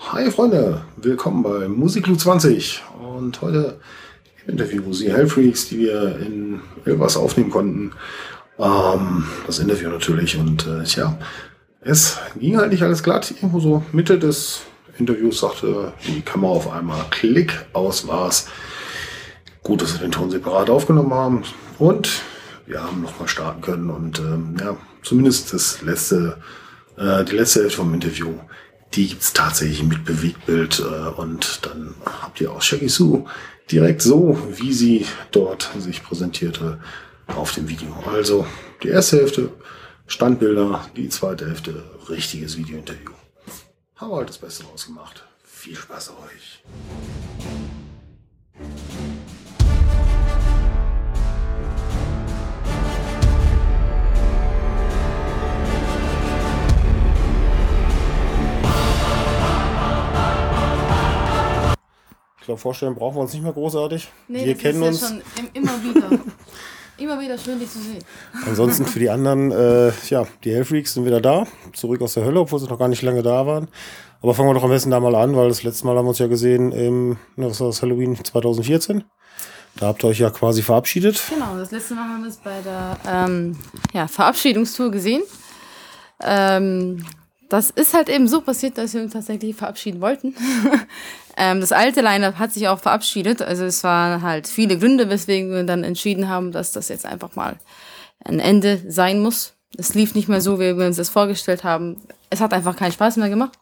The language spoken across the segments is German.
Hi Freunde, willkommen bei Musiklu 20 und heute im Interview Sie Hellfreaks, die wir in Elvas aufnehmen konnten. Ähm, das Interview natürlich und äh, tja, es ging halt nicht alles glatt. Irgendwo so Mitte des Interviews sagte die Kamera auf einmal Klick, aus war's. Gut, dass wir den Ton separat aufgenommen haben und wir haben nochmal starten können und ähm, ja, zumindest das letzte, äh, die letzte Hälfte vom Interview die gibt's tatsächlich mit Bewegtbild äh, und dann habt ihr auch Shaggy Sue direkt so, wie sie dort sich präsentierte auf dem Video. Also die erste Hälfte Standbilder, die zweite Hälfte richtiges Videointerview. Haben wir halt das Beste rausgemacht. Viel Spaß euch. Glaube, vorstellen brauchen wir uns nicht mehr großartig. Nee, wir kennen uns. Ja schon immer wieder. immer wieder schön, dich zu sehen. Ansonsten für die anderen, äh, ja, die Hellfreaks sind wieder da, zurück aus der Hölle, obwohl sie noch gar nicht lange da waren. Aber fangen wir doch am besten da mal an, weil das letzte Mal haben wir uns ja gesehen im, was war das, Halloween 2014. Da habt ihr euch ja quasi verabschiedet. Genau, das letzte Mal haben wir es bei der ähm, ja, Verabschiedungstour gesehen. Ähm, das ist halt eben so passiert, dass wir uns tatsächlich verabschieden wollten. ähm, das alte Line-Up hat sich auch verabschiedet. Also es waren halt viele Gründe, weswegen wir dann entschieden haben, dass das jetzt einfach mal ein Ende sein muss. Es lief nicht mehr so, wie wir uns das vorgestellt haben. Es hat einfach keinen Spaß mehr gemacht.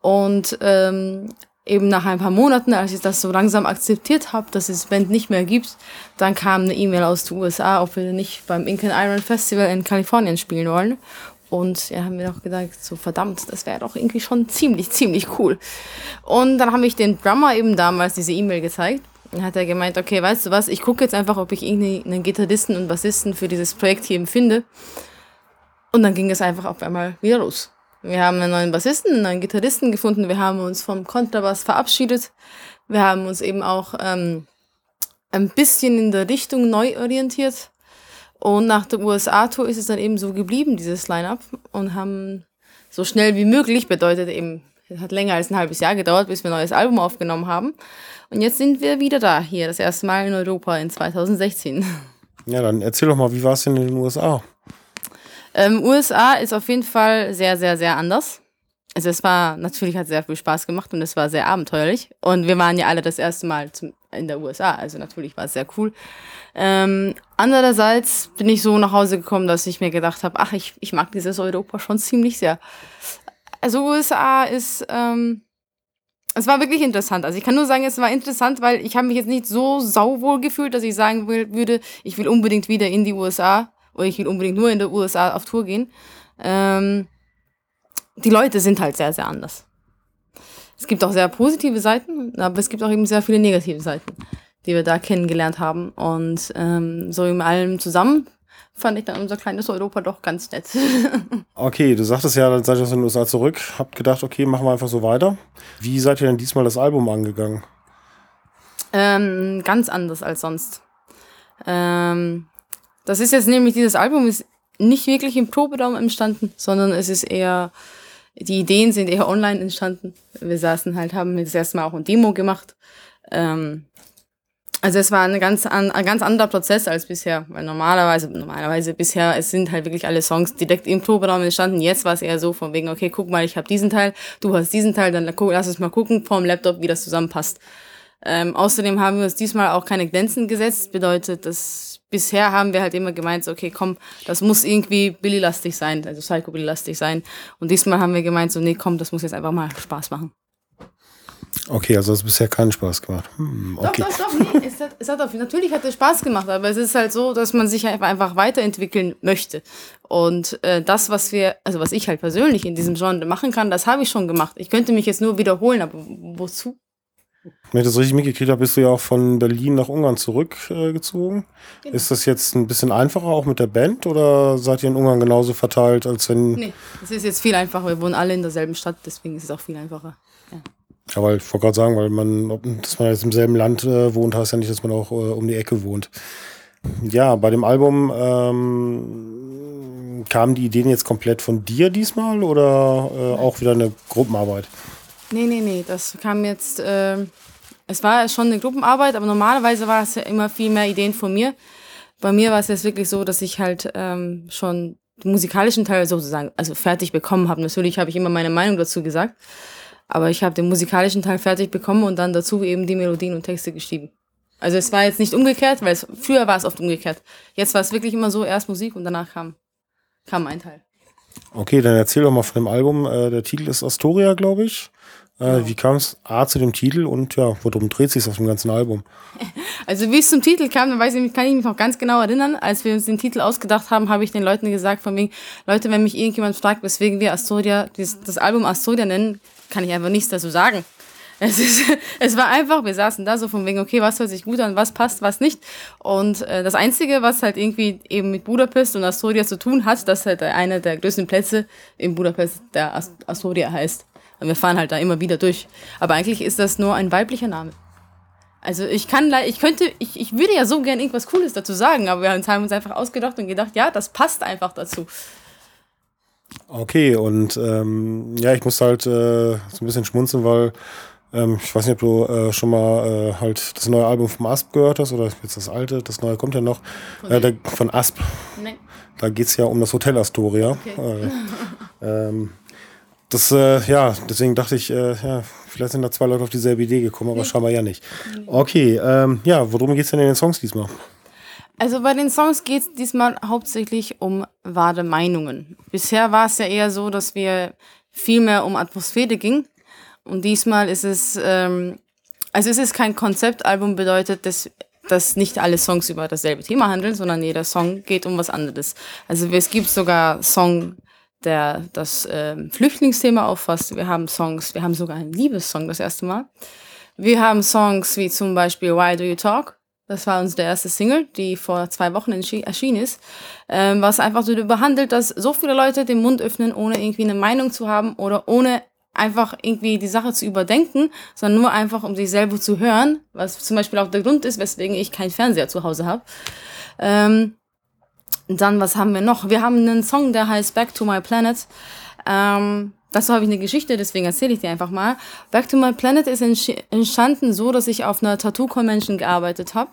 Und ähm, eben nach ein paar Monaten, als ich das so langsam akzeptiert habe, dass es Band nicht mehr gibt, dann kam eine E-Mail aus den USA, ob wir nicht beim Incan Iron Festival in Kalifornien spielen wollen. Und ja, haben wir auch gedacht, so verdammt, das wäre doch irgendwie schon ziemlich, ziemlich cool. Und dann habe ich den Drummer eben damals diese E-Mail gezeigt. Und hat er gemeint, okay, weißt du was, ich gucke jetzt einfach, ob ich irgendeinen Gitarristen und Bassisten für dieses Projekt hier finde. Und dann ging es einfach auf einmal wieder los. Wir haben einen neuen Bassisten, einen neuen Gitarristen gefunden. Wir haben uns vom Kontrabass verabschiedet. Wir haben uns eben auch ähm, ein bisschen in der Richtung neu orientiert. Und nach der USA-Tour ist es dann eben so geblieben, dieses Line-Up. Und haben so schnell wie möglich, bedeutet eben, es hat länger als ein halbes Jahr gedauert, bis wir ein neues Album aufgenommen haben. Und jetzt sind wir wieder da, hier, das erste Mal in Europa in 2016. Ja, dann erzähl doch mal, wie war es denn in den USA? Ähm, USA ist auf jeden Fall sehr, sehr, sehr anders. Also es war, natürlich hat sehr viel Spaß gemacht und es war sehr abenteuerlich. Und wir waren ja alle das erste Mal zum, in der USA, also natürlich war es sehr cool. Ähm, andererseits bin ich so nach Hause gekommen, dass ich mir gedacht habe, ach, ich, ich mag dieses Europa schon ziemlich sehr. Also USA ist, ähm, es war wirklich interessant. Also ich kann nur sagen, es war interessant, weil ich habe mich jetzt nicht so sauwohl gefühlt, dass ich sagen will, würde, ich will unbedingt wieder in die USA oder ich will unbedingt nur in der USA auf Tour gehen. Ähm, die Leute sind halt sehr, sehr anders. Es gibt auch sehr positive Seiten, aber es gibt auch eben sehr viele negative Seiten, die wir da kennengelernt haben. Und ähm, so in allem zusammen fand ich dann unser kleines Europa doch ganz nett. okay, du sagtest ja, dann seid ihr aus den USA zurück, habt gedacht, okay, machen wir einfach so weiter. Wie seid ihr denn diesmal das Album angegangen? Ähm, ganz anders als sonst. Ähm, das ist jetzt nämlich, dieses Album ist nicht wirklich im Proberaum entstanden, sondern es ist eher die Ideen sind eher online entstanden. Wir saßen halt, haben das erste Mal auch ein Demo gemacht. Ähm, also es war ein ganz, an, ein ganz anderer Prozess als bisher, weil normalerweise, normalerweise bisher, es sind halt wirklich alle Songs direkt im Proberaum entstanden. Jetzt war es eher so von wegen, okay, guck mal, ich habe diesen Teil, du hast diesen Teil, dann lass uns mal gucken vom Laptop, wie das zusammenpasst. Ähm, außerdem haben wir uns diesmal auch keine Grenzen gesetzt, bedeutet, dass bisher haben wir halt immer gemeint, so, okay, komm, das muss irgendwie Billy-lastig sein, also Psycho-Billy-lastig sein. Und diesmal haben wir gemeint, so, nee, komm, das muss jetzt einfach mal Spaß machen. Okay, also es hat bisher keinen Spaß gemacht. Hm, okay. Doch, doch, doch, nee, es hat, es hat auf, natürlich hat es Spaß gemacht, aber es ist halt so, dass man sich einfach weiterentwickeln möchte. Und äh, das, was wir, also was ich halt persönlich in diesem Genre machen kann, das habe ich schon gemacht. Ich könnte mich jetzt nur wiederholen, aber wozu? Wenn ich das richtig mitgekriegt habe, bist du ja auch von Berlin nach Ungarn zurückgezogen. Äh, genau. Ist das jetzt ein bisschen einfacher auch mit der Band oder seid ihr in Ungarn genauso verteilt, als wenn. Nee, es ist jetzt viel einfacher. Wir wohnen alle in derselben Stadt, deswegen ist es auch viel einfacher. Ja. Ja, weil ich wollte gerade sagen, weil man, dass man jetzt im selben Land äh, wohnt, heißt ja nicht, dass man auch äh, um die Ecke wohnt. Ja, bei dem Album ähm, kamen die Ideen jetzt komplett von dir diesmal oder äh, auch wieder eine Gruppenarbeit? Nee, nee, nee, das kam jetzt, äh, es war schon eine Gruppenarbeit, aber normalerweise war es ja immer viel mehr Ideen von mir. Bei mir war es jetzt wirklich so, dass ich halt ähm, schon den musikalischen Teil sozusagen, also fertig bekommen habe. Natürlich habe ich immer meine Meinung dazu gesagt, aber ich habe den musikalischen Teil fertig bekommen und dann dazu eben die Melodien und Texte geschrieben. Also es war jetzt nicht umgekehrt, weil es, früher war es oft umgekehrt. Jetzt war es wirklich immer so, erst Musik und danach kam, kam ein Teil. Okay, dann erzähl doch mal von dem Album. Äh, der Titel ist Astoria, glaube ich. Äh, genau. Wie kam es A zu dem Titel und ja, worum dreht sich auf dem ganzen Album? Also wie es zum Titel kam, dann weiß ich, kann ich mich noch ganz genau erinnern. Als wir uns den Titel ausgedacht haben, habe ich den Leuten gesagt, von wegen, Leute, wenn mich irgendjemand fragt, weswegen wir Astoria, das, das Album Astoria nennen, kann ich einfach nichts dazu sagen. Es, ist, es war einfach, wir saßen da so von wegen, okay, was hört sich gut an, was passt, was nicht. Und äh, das Einzige, was halt irgendwie eben mit Budapest und Astoria zu tun hat, dass halt einer der größten Plätze in Budapest der Astoria heißt. Und wir fahren halt da immer wieder durch. Aber eigentlich ist das nur ein weiblicher Name. Also ich kann, ich könnte, ich, ich würde ja so gern irgendwas Cooles dazu sagen, aber wir haben uns einfach ausgedacht und gedacht, ja, das passt einfach dazu. Okay, und ähm, ja, ich muss halt äh, so ein bisschen schmunzeln, weil ähm, ich weiß nicht, ob du äh, schon mal äh, halt das neue Album vom Asp gehört hast oder jetzt das alte, das neue kommt ja noch. Von, äh, der, von Asp. Nee. Da geht es ja um das Hotel Astoria. Okay. Äh, ähm, das, äh, ja, deswegen dachte ich, äh, ja, vielleicht sind da zwei Leute auf dieselbe Idee gekommen, aber nee. scheinbar ja nicht. Okay, ähm, ja, worum geht es denn in den Songs diesmal? Also bei den Songs geht es diesmal hauptsächlich um wahre Meinungen. Bisher war es ja eher so, dass wir viel mehr um Atmosphäre ging. Und diesmal ist es, ähm, also es ist kein Konzeptalbum, bedeutet, dass, dass nicht alle Songs über dasselbe Thema handeln, sondern jeder Song geht um was anderes. Also es gibt sogar Song, der das äh, Flüchtlingsthema auffasst. Wir haben Songs, wir haben sogar einen Liebessong das erste Mal. Wir haben Songs wie zum Beispiel Why Do You Talk? Das war unsere erste Single, die vor zwei Wochen erschienen ist, ähm, was einfach so behandelt, dass so viele Leute den Mund öffnen, ohne irgendwie eine Meinung zu haben oder ohne einfach irgendwie die Sache zu überdenken, sondern nur einfach, um sich selber zu hören, was zum Beispiel auch der Grund ist, weswegen ich keinen Fernseher zu Hause habe. Ähm, dann, was haben wir noch? Wir haben einen Song, der heißt Back to My Planet. Ähm, dazu habe ich eine Geschichte, deswegen erzähle ich dir einfach mal. Back to My Planet ist entstanden so, dass ich auf einer Tattoo-Convention gearbeitet habe.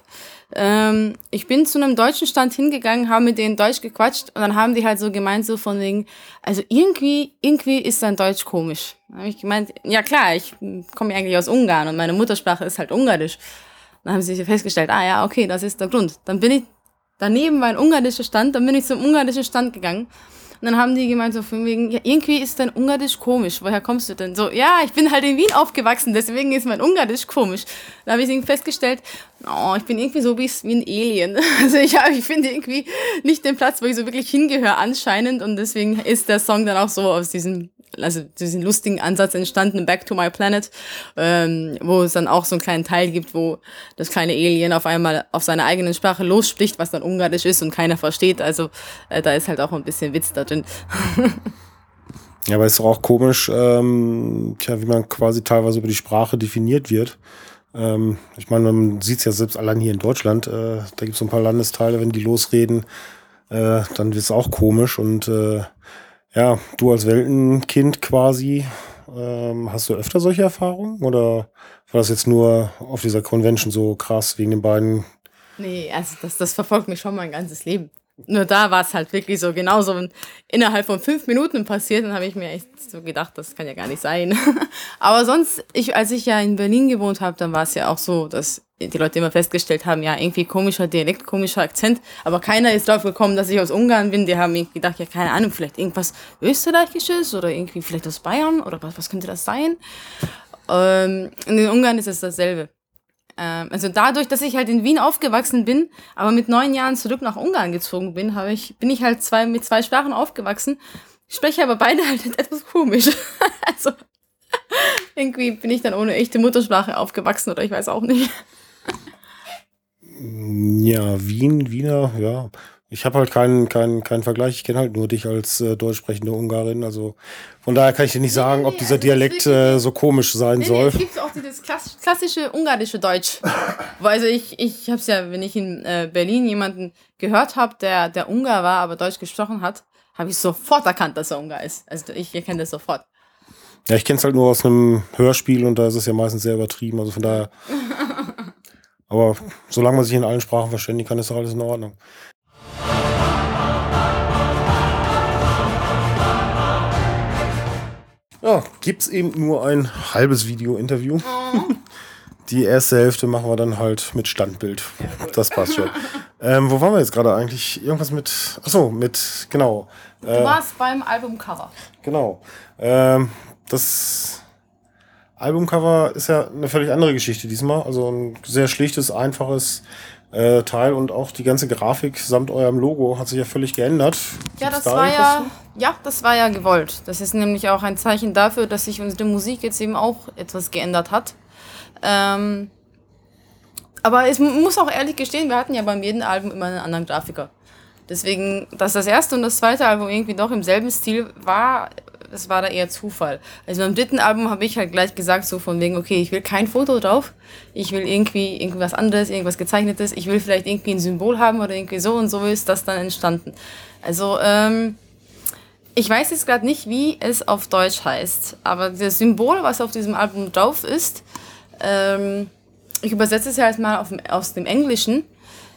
Ähm, ich bin zu einem deutschen Stand hingegangen, habe mit denen Deutsch gequatscht und dann haben die halt so gemeint, so von wegen, also irgendwie, irgendwie ist dein Deutsch komisch. Dann habe ich gemeint, ja klar, ich komme ja eigentlich aus Ungarn und meine Muttersprache ist halt Ungarisch. Dann haben sie festgestellt, ah ja, okay, das ist der Grund. Dann bin ich, daneben war ein ungarischer Stand, dann bin ich zum ungarischen Stand gegangen und dann haben die gemeint, so von wegen, ja, irgendwie ist dein Ungarisch komisch. Woher kommst du denn? So, ja, ich bin halt in Wien aufgewachsen, deswegen ist mein Ungarisch komisch. Da habe ich festgestellt, oh, ich bin irgendwie so wie ein Alien. Also ich, ich finde irgendwie nicht den Platz, wo ich so wirklich hingehöre anscheinend und deswegen ist der Song dann auch so aus diesem also diesen lustigen Ansatz entstanden, Back to My Planet, ähm, wo es dann auch so einen kleinen Teil gibt, wo das kleine Alien auf einmal auf seine eigene Sprache losspricht, was dann ungarisch ist und keiner versteht. Also äh, da ist halt auch ein bisschen Witz da drin. ja, aber es ist auch komisch, ähm, tja, wie man quasi teilweise über die Sprache definiert wird. Ähm, ich meine, man sieht es ja selbst allein hier in Deutschland, äh, da gibt es so ein paar Landesteile, wenn die losreden, äh, dann wird es auch komisch und äh, ja, du als Weltenkind quasi, ähm, hast du öfter solche Erfahrungen oder war das jetzt nur auf dieser Convention so krass wegen den beiden? Nee, also das, das verfolgt mich schon mein ganzes Leben. Nur da war es halt wirklich so genauso innerhalb von fünf Minuten passiert. Dann habe ich mir echt so gedacht, das kann ja gar nicht sein. Aber sonst, ich, als ich ja in Berlin gewohnt habe, dann war es ja auch so, dass die Leute immer festgestellt haben, ja, irgendwie komischer Dialekt, komischer Akzent. Aber keiner ist drauf gekommen, dass ich aus Ungarn bin. Die haben mir gedacht, ja, keine Ahnung, vielleicht irgendwas Österreichisches oder irgendwie vielleicht aus Bayern oder was, was könnte das sein? Ähm, in Ungarn ist es dasselbe. Ähm, also dadurch, dass ich halt in Wien aufgewachsen bin, aber mit neun Jahren zurück nach Ungarn gezogen bin, habe ich, bin ich halt zwei, mit zwei Sprachen aufgewachsen, spreche aber beide halt etwas komisch. also irgendwie bin ich dann ohne echte Muttersprache aufgewachsen oder ich weiß auch nicht. Ja, Wien, Wiener, ja. Ich habe halt keinen, keinen, keinen Vergleich. Ich kenne halt nur dich als äh, deutsch sprechende Ungarin. Also von daher kann ich dir nicht sagen, nee, nee, ob dieser also Dialekt äh, so komisch sein nee, soll. es gibt auch dieses klassische ungarische Deutsch. also ich, ich habe es ja, wenn ich in äh, Berlin jemanden gehört habe, der, der Ungar war, aber Deutsch gesprochen hat, habe ich sofort erkannt, dass er Ungar ist. Also ich erkenne das sofort. Ja, ich kenne es halt nur aus einem Hörspiel und da ist es ja meistens sehr übertrieben. Also von daher. aber solange man sich in allen Sprachen verständigen kann, ist doch alles in Ordnung. Ja, gibt es eben nur ein halbes Video-Interview. Die erste Hälfte machen wir dann halt mit Standbild. Das passt schon. ähm, wo waren wir jetzt gerade eigentlich? Irgendwas mit. Achso, mit. Genau. Du äh, warst beim Albumcover. Genau. Ähm, das Albumcover ist ja eine völlig andere Geschichte diesmal. Also ein sehr schlichtes, einfaches äh, Teil und auch die ganze Grafik samt eurem Logo hat sich ja völlig geändert. Ja, das da war ja, ja, das war ja gewollt. Das ist nämlich auch ein Zeichen dafür, dass sich unsere Musik jetzt eben auch etwas geändert hat. Ähm, aber es muss auch ehrlich gestehen, wir hatten ja beim jedem Album immer einen anderen Grafiker. Deswegen, dass das erste und das zweite Album irgendwie doch im selben Stil war, das war da eher Zufall. Also beim dritten Album habe ich halt gleich gesagt, so von wegen, okay, ich will kein Foto drauf, ich will irgendwie irgendwas anderes, irgendwas gezeichnetes, ich will vielleicht irgendwie ein Symbol haben oder irgendwie so und so ist das dann entstanden. Also, ähm, ich weiß jetzt gerade nicht, wie es auf Deutsch heißt, aber das Symbol, was auf diesem Album drauf ist, ähm, ich übersetze es ja jetzt mal auf, aus dem Englischen,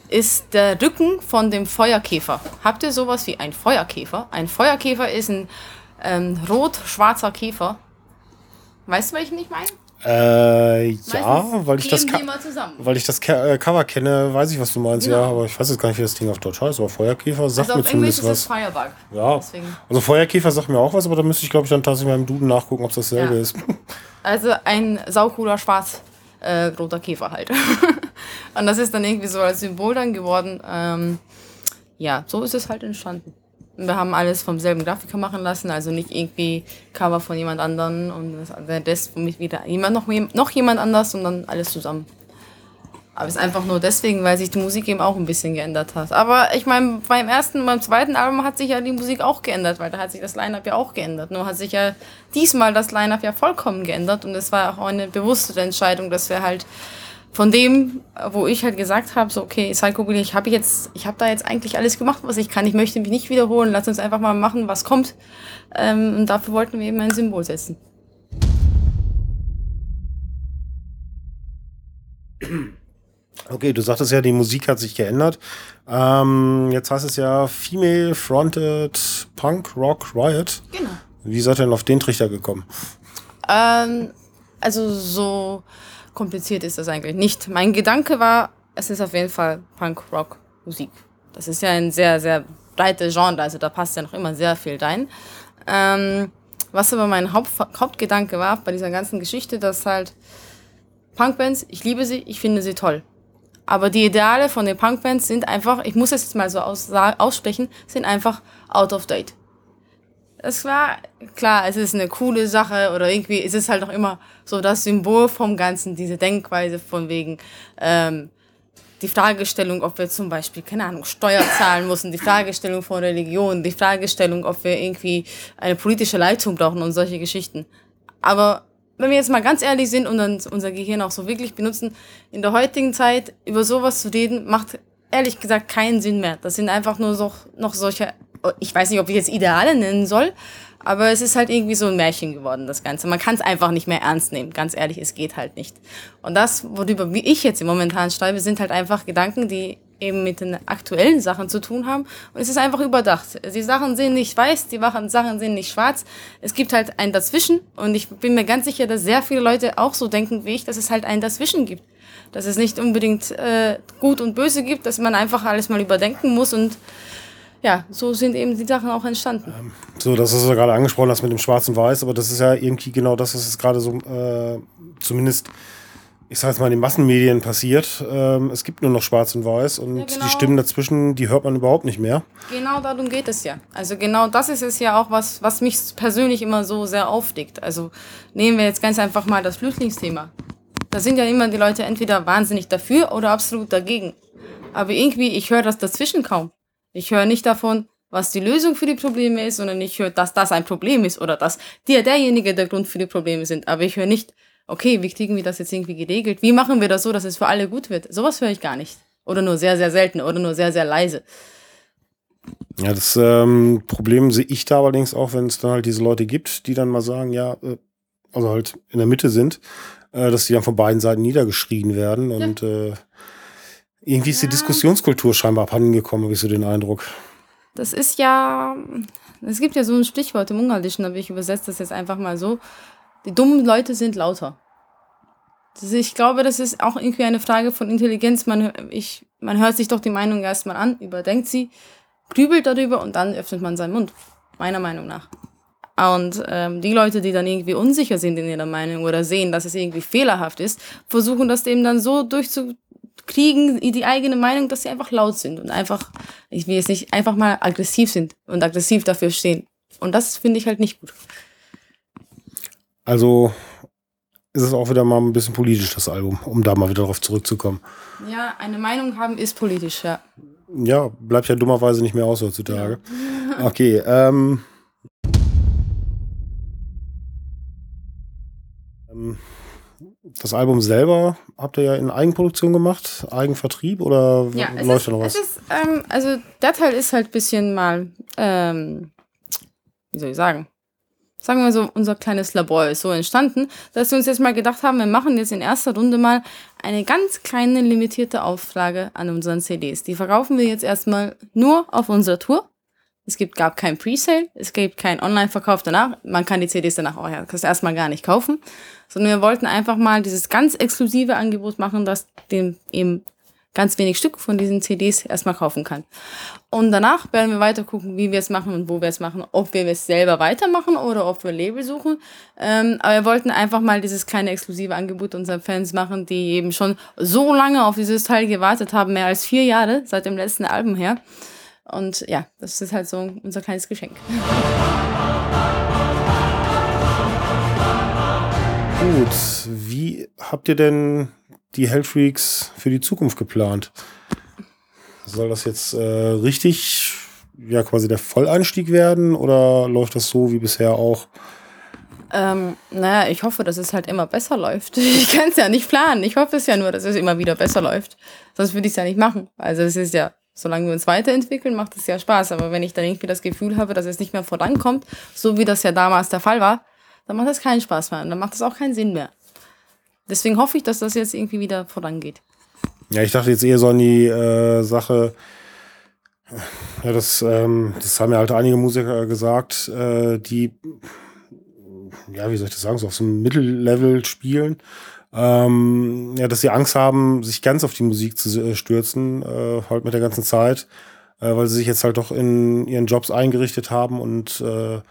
ist der Rücken von dem Feuerkäfer. Habt ihr sowas wie ein Feuerkäfer? Ein Feuerkäfer ist ein ähm, rot-schwarzer Käfer. Weißt du, welchen ich meine? Äh, ja, weil ich, das weil ich das äh, Cover kenne, weiß ich, was du meinst, genau. ja, aber ich weiß jetzt gar nicht, wie das Ding auf Deutsch heißt, aber Feuerkäfer sagt also mir zumindest was. Firebug. Ja, Deswegen. also Feuerkäfer sagt mir auch was, aber da müsste ich, glaube ich, dann tatsächlich im Duden nachgucken, ob es dasselbe ja. ist. Also ein saucooler schwarz äh, roter Käfer halt. Und das ist dann irgendwie so als Symbol dann geworden. Ähm, ja, so ist es halt entstanden. Wir haben alles vom selben Grafiker machen lassen, also nicht irgendwie Cover von jemand anderen und das, mich wieder jemand, noch, noch jemand anders und dann alles zusammen. Aber es ist einfach nur deswegen, weil sich die Musik eben auch ein bisschen geändert hat. Aber ich meine, beim ersten, beim zweiten Album hat sich ja die Musik auch geändert, weil da hat sich das Line-Up ja auch geändert. Nur hat sich ja diesmal das Line-Up ja vollkommen geändert und es war auch eine bewusste Entscheidung, dass wir halt von dem, wo ich halt gesagt habe, so okay, Psychobilly, ich habe jetzt, ich habe da jetzt eigentlich alles gemacht, was ich kann. Ich möchte mich nicht wiederholen. Lass uns einfach mal machen, was kommt. Ähm, und dafür wollten wir eben ein Symbol setzen. Okay, du sagtest ja, die Musik hat sich geändert. Ähm, jetzt heißt es ja Female Fronted Punk Rock Riot. Genau. Wie seid ihr denn auf den Trichter gekommen? Ähm, also so kompliziert ist das eigentlich nicht. Mein Gedanke war, es ist auf jeden Fall Punk-Rock-Musik. Das ist ja ein sehr, sehr breites Genre, also da passt ja noch immer sehr viel rein. Ähm, was aber mein Haupt, Hauptgedanke war bei dieser ganzen Geschichte, dass halt Punkbands, ich liebe sie, ich finde sie toll. Aber die Ideale von den Punkbands sind einfach, ich muss es jetzt mal so aus, aussprechen, sind einfach out of date es war klar, es ist eine coole Sache oder irgendwie ist es halt auch immer so das Symbol vom Ganzen, diese Denkweise von wegen ähm, die Fragestellung, ob wir zum Beispiel, keine Ahnung, Steuer zahlen müssen, die Fragestellung von Religion, die Fragestellung, ob wir irgendwie eine politische Leitung brauchen und solche Geschichten. Aber wenn wir jetzt mal ganz ehrlich sind und dann unser Gehirn auch so wirklich benutzen, in der heutigen Zeit über sowas zu reden, macht ehrlich gesagt keinen Sinn mehr. Das sind einfach nur so, noch solche ich weiß nicht, ob ich jetzt Ideale nennen soll, aber es ist halt irgendwie so ein Märchen geworden, das Ganze. Man kann es einfach nicht mehr ernst nehmen. Ganz ehrlich, es geht halt nicht. Und das, worüber ich jetzt im momentan schreibe, sind halt einfach Gedanken, die eben mit den aktuellen Sachen zu tun haben. Und es ist einfach überdacht. Die Sachen sind nicht weiß, die Sachen sind nicht schwarz. Es gibt halt ein Dazwischen. Und ich bin mir ganz sicher, dass sehr viele Leute auch so denken wie ich, dass es halt ein Dazwischen gibt. Dass es nicht unbedingt äh, gut und böse gibt, dass man einfach alles mal überdenken muss und ja, so sind eben die Sachen auch entstanden. Ähm, so, das ist ja gerade angesprochen hast mit dem Schwarz und Weiß, aber das ist ja irgendwie genau das, was jetzt gerade so äh, zumindest, ich sage jetzt mal, in den Massenmedien passiert. Ähm, es gibt nur noch Schwarz und Weiß und ja, genau. die Stimmen dazwischen, die hört man überhaupt nicht mehr. Genau darum geht es ja. Also genau das ist es ja auch, was, was mich persönlich immer so sehr aufdickt. Also nehmen wir jetzt ganz einfach mal das Flüchtlingsthema. Da sind ja immer die Leute entweder wahnsinnig dafür oder absolut dagegen. Aber irgendwie, ich höre das dazwischen kaum. Ich höre nicht davon, was die Lösung für die Probleme ist, sondern ich höre, dass das ein Problem ist oder dass der derjenige der Grund für die Probleme sind. Aber ich höre nicht, okay, wie kriegen wir das jetzt irgendwie geregelt? Wie machen wir das so, dass es für alle gut wird? Sowas höre ich gar nicht. Oder nur sehr, sehr selten oder nur sehr, sehr leise. Ja, das ähm, Problem sehe ich da allerdings auch, wenn es dann halt diese Leute gibt, die dann mal sagen, ja, äh, also halt in der Mitte sind, äh, dass die dann von beiden Seiten niedergeschrien werden. Und äh, irgendwie ist die. Diskussionskultur scheinbar abhandengekommen, habe ich so den Eindruck. Das ist ja, es gibt ja so ein Stichwort im Ungarischen, aber ich übersetze das jetzt einfach mal so. Die dummen Leute sind lauter. Ist, ich glaube, das ist auch irgendwie eine Frage von Intelligenz. Man, ich, man hört sich doch die Meinung erstmal an, überdenkt sie, grübelt darüber und dann öffnet man seinen Mund. Meiner Meinung nach. Und ähm, die Leute, die dann irgendwie unsicher sind in ihrer Meinung oder sehen, dass es irgendwie fehlerhaft ist, versuchen das eben dann so durchzukriegen, die eigene Meinung, dass sie einfach laut sind und einfach, ich will jetzt nicht, einfach mal aggressiv sind und aggressiv dafür stehen. Und das finde ich halt nicht gut. Also ist es auch wieder mal ein bisschen politisch, das Album, um da mal wieder darauf zurückzukommen. Ja, eine Meinung haben ist politisch, ja. Ja, bleibt ja dummerweise nicht mehr aus heutzutage. Okay, ähm, Das Album selber habt ihr ja in Eigenproduktion gemacht, Eigenvertrieb oder Ja, läuft ist, da noch was? ist ähm, also der Teil ist halt ein bisschen mal, ähm, wie soll ich sagen, sagen wir so, unser kleines Labor ist so entstanden, dass wir uns jetzt mal gedacht haben, wir machen jetzt in erster Runde mal eine ganz kleine limitierte Auflage an unseren CDs. Die verkaufen wir jetzt erstmal nur auf unserer Tour. Es gibt, gab kein Presale, es gibt keinen Online-Verkauf danach. Man kann die CDs danach auch erst erstmal gar nicht kaufen. Sondern wir wollten einfach mal dieses ganz exklusive Angebot machen, dass dem eben ganz wenig Stück von diesen CDs erstmal kaufen kann. Und danach werden wir weiter gucken, wie wir es machen und wo wir es machen, ob wir es selber weitermachen oder ob wir Label suchen. Ähm, aber wir wollten einfach mal dieses kleine exklusive Angebot unseren Fans machen, die eben schon so lange auf dieses Teil gewartet haben, mehr als vier Jahre seit dem letzten Album her. Und ja, das ist halt so unser kleines Geschenk. Gut, wie habt ihr denn die Hellfreaks für die Zukunft geplant? Soll das jetzt äh, richtig, ja, quasi der Volleinstieg werden oder läuft das so wie bisher auch? Ähm, naja, ich hoffe, dass es halt immer besser läuft. Ich kann es ja nicht planen. Ich hoffe es ja nur, dass es immer wieder besser läuft. Sonst würde ich es ja nicht machen. Also es ist ja, solange wir uns weiterentwickeln, macht es ja Spaß. Aber wenn ich dann irgendwie das Gefühl habe, dass es nicht mehr vorankommt, so wie das ja damals der Fall war, dann macht es keinen Spaß mehr. Und dann macht es auch keinen Sinn mehr. Deswegen hoffe ich, dass das jetzt irgendwie wieder vorangeht. Ja, ich dachte jetzt eher so an die äh, Sache, ja, das, ähm, das haben ja halt einige Musiker gesagt, äh, die, ja, wie soll ich das sagen, so auf so einem Mittellevel spielen. Ähm, ja, dass sie Angst haben, sich ganz auf die Musik zu äh, stürzen, äh, halt mit der ganzen Zeit, äh, weil sie sich jetzt halt doch in ihren Jobs eingerichtet haben und äh,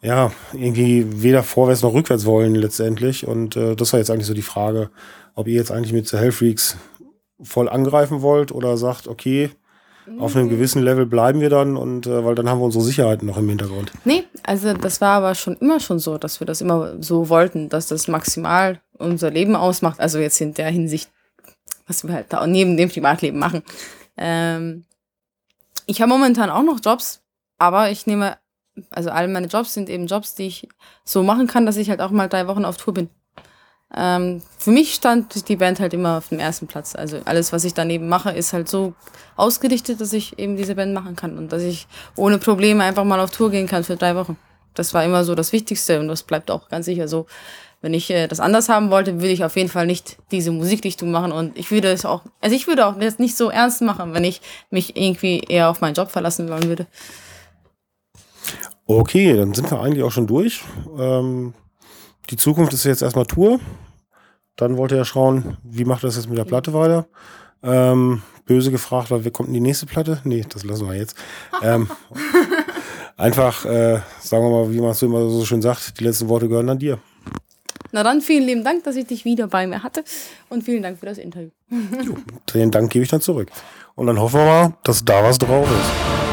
ja, irgendwie weder vorwärts noch rückwärts wollen letztendlich. Und äh, das war jetzt eigentlich so die Frage, ob ihr jetzt eigentlich mit The Hellfreaks voll angreifen wollt oder sagt, okay, auf einem gewissen Level bleiben wir dann und äh, weil dann haben wir unsere Sicherheiten noch im Hintergrund. Nee, also das war aber schon immer schon so, dass wir das immer so wollten, dass das maximal unser Leben ausmacht. Also jetzt in der Hinsicht, was wir halt da neben dem Privatleben machen. Ähm, ich habe momentan auch noch Jobs, aber ich nehme, also alle meine Jobs sind eben Jobs, die ich so machen kann, dass ich halt auch mal drei Wochen auf Tour bin. Ähm, für mich stand die Band halt immer auf dem ersten Platz. Also alles, was ich daneben mache, ist halt so ausgerichtet, dass ich eben diese Band machen kann und dass ich ohne Probleme einfach mal auf Tour gehen kann für drei Wochen. Das war immer so das Wichtigste und das bleibt auch ganz sicher so. Wenn ich äh, das anders haben wollte, würde ich auf jeden Fall nicht diese Musikrichtung machen und ich würde es auch, also ich würde auch das nicht so ernst machen, wenn ich mich irgendwie eher auf meinen Job verlassen wollen würde. Okay, dann sind wir eigentlich auch schon durch. Ähm, die Zukunft ist jetzt erstmal Tour. Dann wollt ihr ja schauen, wie macht ihr das jetzt mit der Platte weiter? Ähm, böse gefragt, weil wir kommt die nächste Platte? Nee, das lassen wir jetzt. Ähm, einfach, äh, sagen wir mal, wie man es so immer so schön sagt, die letzten Worte gehören an dir. Na dann, vielen lieben Dank, dass ich dich wieder bei mir hatte und vielen Dank für das Interview. Den Dank gebe ich dann zurück. Und dann hoffen wir mal, dass da was drauf ist.